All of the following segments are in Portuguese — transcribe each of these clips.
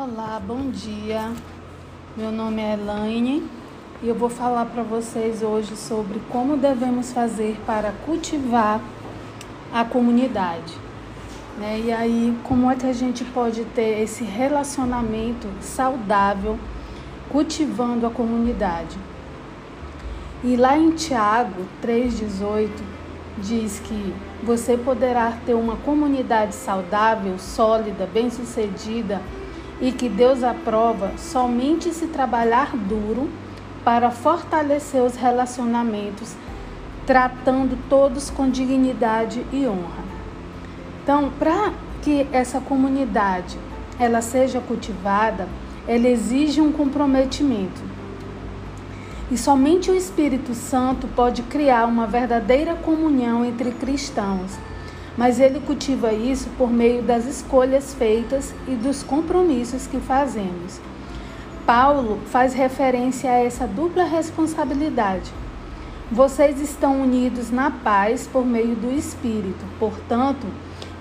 Olá, bom dia. Meu nome é Elaine e eu vou falar para vocês hoje sobre como devemos fazer para cultivar a comunidade. Né? E aí, como é que a gente pode ter esse relacionamento saudável cultivando a comunidade? E lá em Tiago 3,18 diz que você poderá ter uma comunidade saudável, sólida, bem-sucedida e que Deus aprova somente se trabalhar duro para fortalecer os relacionamentos, tratando todos com dignidade e honra. Então, para que essa comunidade ela seja cultivada, ela exige um comprometimento. E somente o Espírito Santo pode criar uma verdadeira comunhão entre cristãos mas ele cultiva isso por meio das escolhas feitas e dos compromissos que fazemos. Paulo faz referência a essa dupla responsabilidade. Vocês estão unidos na paz por meio do Espírito, portanto,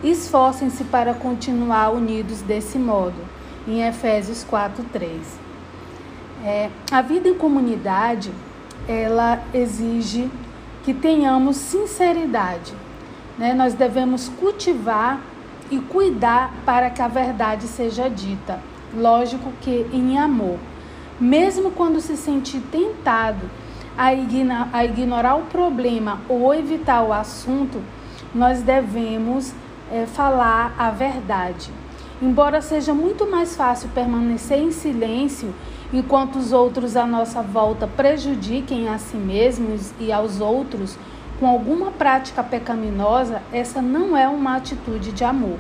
esforcem-se para continuar unidos desse modo. Em Efésios 4:3. É, a vida em comunidade, ela exige que tenhamos sinceridade né, nós devemos cultivar e cuidar para que a verdade seja dita. Lógico que em amor. Mesmo quando se sentir tentado a, igna a ignorar o problema ou evitar o assunto, nós devemos é, falar a verdade. Embora seja muito mais fácil permanecer em silêncio enquanto os outros à nossa volta prejudiquem a si mesmos e aos outros, com alguma prática pecaminosa, essa não é uma atitude de amor.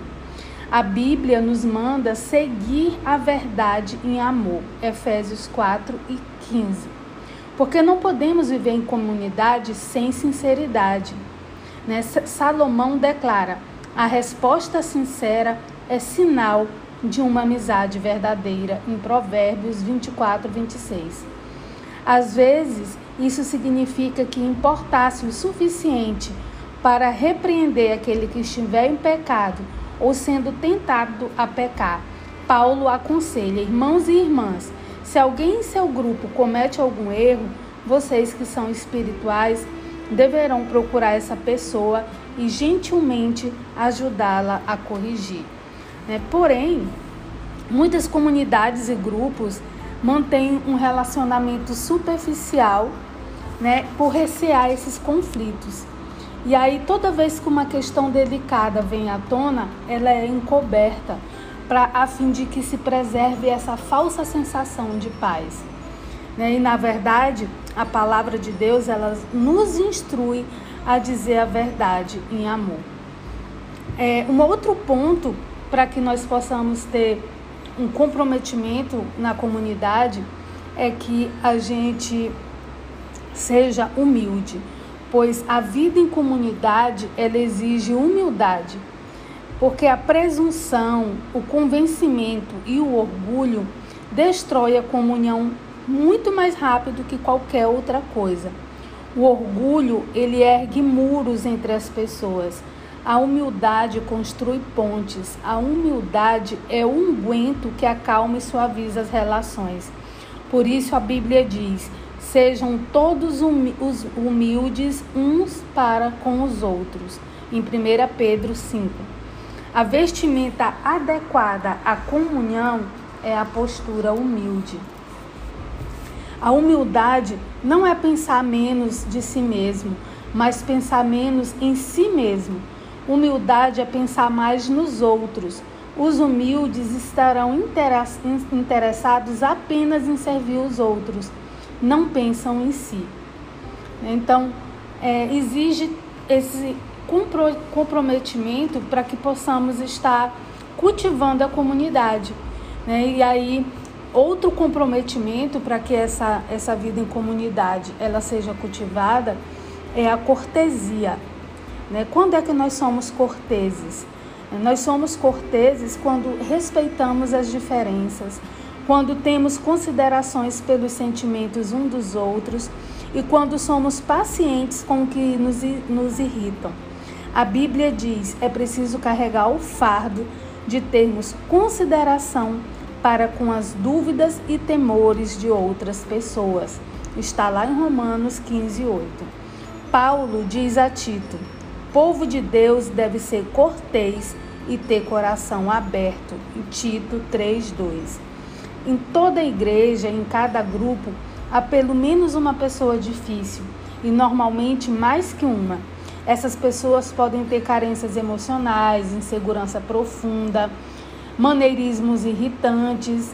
A Bíblia nos manda seguir a verdade em amor. Efésios 4 e 15. Porque não podemos viver em comunidade sem sinceridade. Né? Salomão declara: a resposta sincera é sinal de uma amizade verdadeira, em Provérbios 24, 26. Às vezes, isso significa que importasse o suficiente para repreender aquele que estiver em pecado ou sendo tentado a pecar. Paulo aconselha, irmãos e irmãs, se alguém em seu grupo comete algum erro, vocês que são espirituais deverão procurar essa pessoa e gentilmente ajudá-la a corrigir. Né? Porém, muitas comunidades e grupos mantêm um relacionamento superficial né, por recear esses conflitos. E aí, toda vez que uma questão delicada vem à tona, ela é encoberta para a fim de que se preserve essa falsa sensação de paz. Né? E na verdade, a palavra de Deus ela nos instrui a dizer a verdade em amor. É, um outro ponto para que nós possamos ter um comprometimento na comunidade é que a gente seja humilde, pois a vida em comunidade ela exige humildade, porque a presunção, o convencimento e o orgulho destrói a comunhão muito mais rápido que qualquer outra coisa. O orgulho, ele ergue muros entre as pessoas. A humildade constrói pontes. A humildade é o unguento que acalma e suaviza as relações. Por isso a Bíblia diz: Sejam todos humildes uns para com os outros. Em 1 Pedro 5. A vestimenta adequada à comunhão é a postura humilde. A humildade não é pensar menos de si mesmo, mas pensar menos em si mesmo. Humildade é pensar mais nos outros. Os humildes estarão interessados apenas em servir os outros não pensam em si. Então, é, exige esse comprometimento para que possamos estar cultivando a comunidade. Né? E aí, outro comprometimento para que essa, essa vida em comunidade ela seja cultivada é a cortesia. Né? Quando é que nós somos corteses? Nós somos corteses quando respeitamos as diferenças, quando temos considerações pelos sentimentos um dos outros e quando somos pacientes com o que nos, nos irritam. A Bíblia diz: é preciso carregar o fardo de termos consideração para com as dúvidas e temores de outras pessoas. Está lá em Romanos 15, 8. Paulo diz a Tito: povo de Deus deve ser cortês e ter coração aberto. Tito 3:2. Em toda igreja, em cada grupo, há pelo menos uma pessoa difícil e normalmente mais que uma. Essas pessoas podem ter carências emocionais, insegurança profunda, maneirismos irritantes,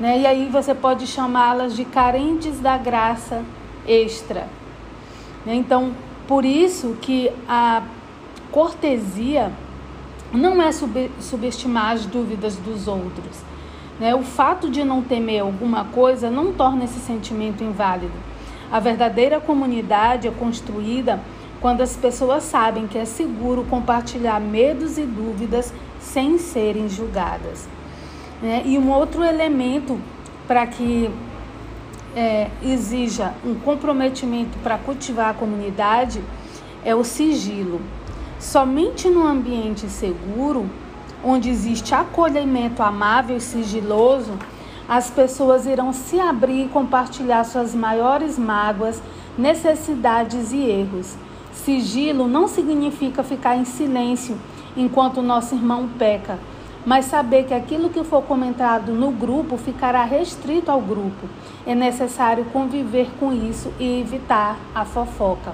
né? E aí você pode chamá-las de carentes da graça extra. Né? Então, por isso que a cortesia não é sub subestimar as dúvidas dos outros. Né? O fato de não temer alguma coisa não torna esse sentimento inválido. A verdadeira comunidade é construída quando as pessoas sabem que é seguro compartilhar medos e dúvidas sem serem julgadas. Né? E um outro elemento para que é, exija um comprometimento para cultivar a comunidade é o sigilo. Somente no ambiente seguro, onde existe acolhimento amável e sigiloso, as pessoas irão se abrir e compartilhar suas maiores mágoas, necessidades e erros. Sigilo não significa ficar em silêncio enquanto o nosso irmão peca, mas saber que aquilo que for comentado no grupo ficará restrito ao grupo. É necessário conviver com isso e evitar a fofoca.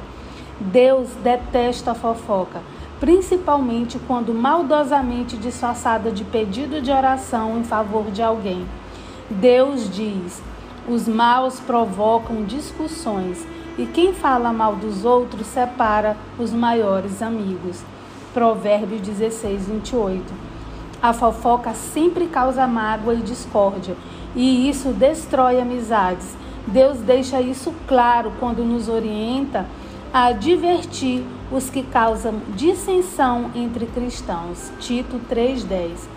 Deus detesta a fofoca principalmente quando maldosamente disfarçada de pedido de oração em favor de alguém. Deus diz: os maus provocam discussões e quem fala mal dos outros separa os maiores amigos. Provérbios 16, 28. A fofoca sempre causa mágoa e discórdia, e isso destrói amizades. Deus deixa isso claro quando nos orienta a advertir os que causam dissensão entre cristãos. Tito 3:10.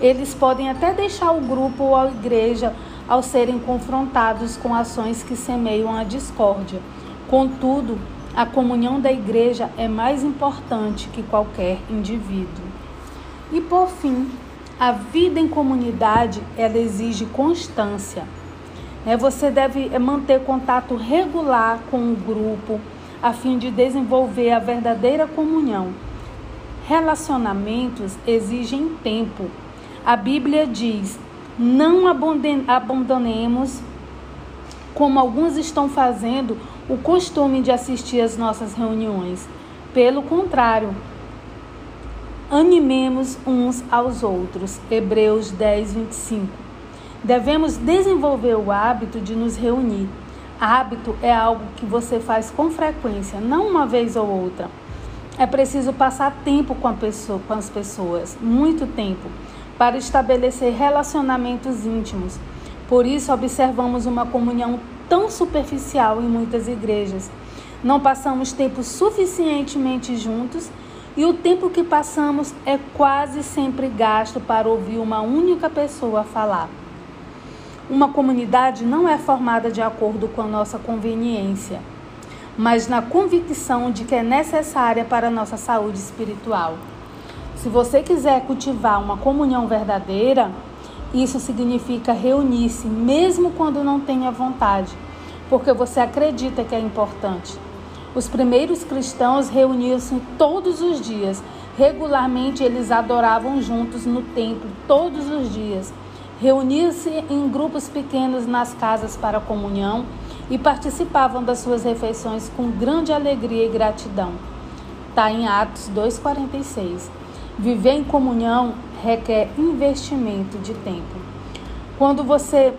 Eles podem até deixar o grupo ou a igreja ao serem confrontados com ações que semeiam a discórdia. Contudo, a comunhão da igreja é mais importante que qualquer indivíduo. E por fim, a vida em comunidade ela exige constância. É, você deve manter contato regular com o grupo, a fim de desenvolver a verdadeira comunhão. Relacionamentos exigem tempo. A Bíblia diz: não abandonemos, como alguns estão fazendo, o costume de assistir às nossas reuniões. Pelo contrário, animemos uns aos outros. Hebreus 10, 25. Devemos desenvolver o hábito de nos reunir Hábito é algo que você faz com frequência, não uma vez ou outra. É preciso passar tempo com, pessoa, com as pessoas, muito tempo, para estabelecer relacionamentos íntimos. Por isso, observamos uma comunhão tão superficial em muitas igrejas. Não passamos tempo suficientemente juntos e o tempo que passamos é quase sempre gasto para ouvir uma única pessoa falar. Uma comunidade não é formada de acordo com a nossa conveniência, mas na convicção de que é necessária para a nossa saúde espiritual. Se você quiser cultivar uma comunhão verdadeira, isso significa reunir-se mesmo quando não tenha vontade, porque você acredita que é importante. Os primeiros cristãos reuniam-se todos os dias. Regularmente eles adoravam juntos no templo todos os dias reuniam-se em grupos pequenos nas casas para comunhão e participavam das suas refeições com grande alegria e gratidão. Está em Atos 2,46. Viver em comunhão requer investimento de tempo. Quando você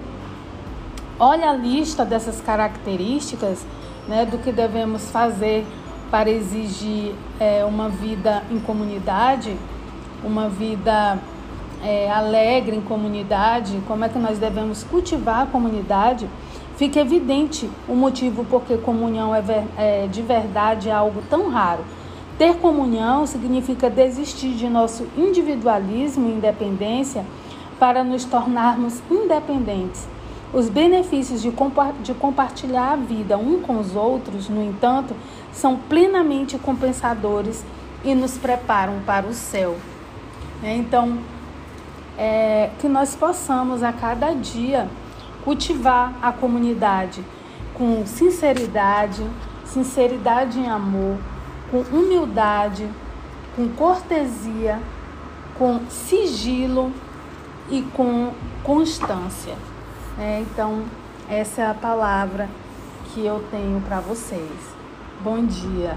olha a lista dessas características, né, do que devemos fazer para exigir é, uma vida em comunidade, uma vida é, alegre em comunidade, como é que nós devemos cultivar a comunidade, fica evidente o motivo porque comunhão é, ver, é de verdade é algo tão raro. Ter comunhão significa desistir de nosso individualismo e independência para nos tornarmos independentes. Os benefícios de, compa de compartilhar a vida um com os outros, no entanto, são plenamente compensadores e nos preparam para o céu. Então, é, que nós possamos a cada dia cultivar a comunidade com sinceridade, sinceridade em amor, com humildade, com cortesia, com sigilo e com constância. É, então, essa é a palavra que eu tenho para vocês. Bom dia.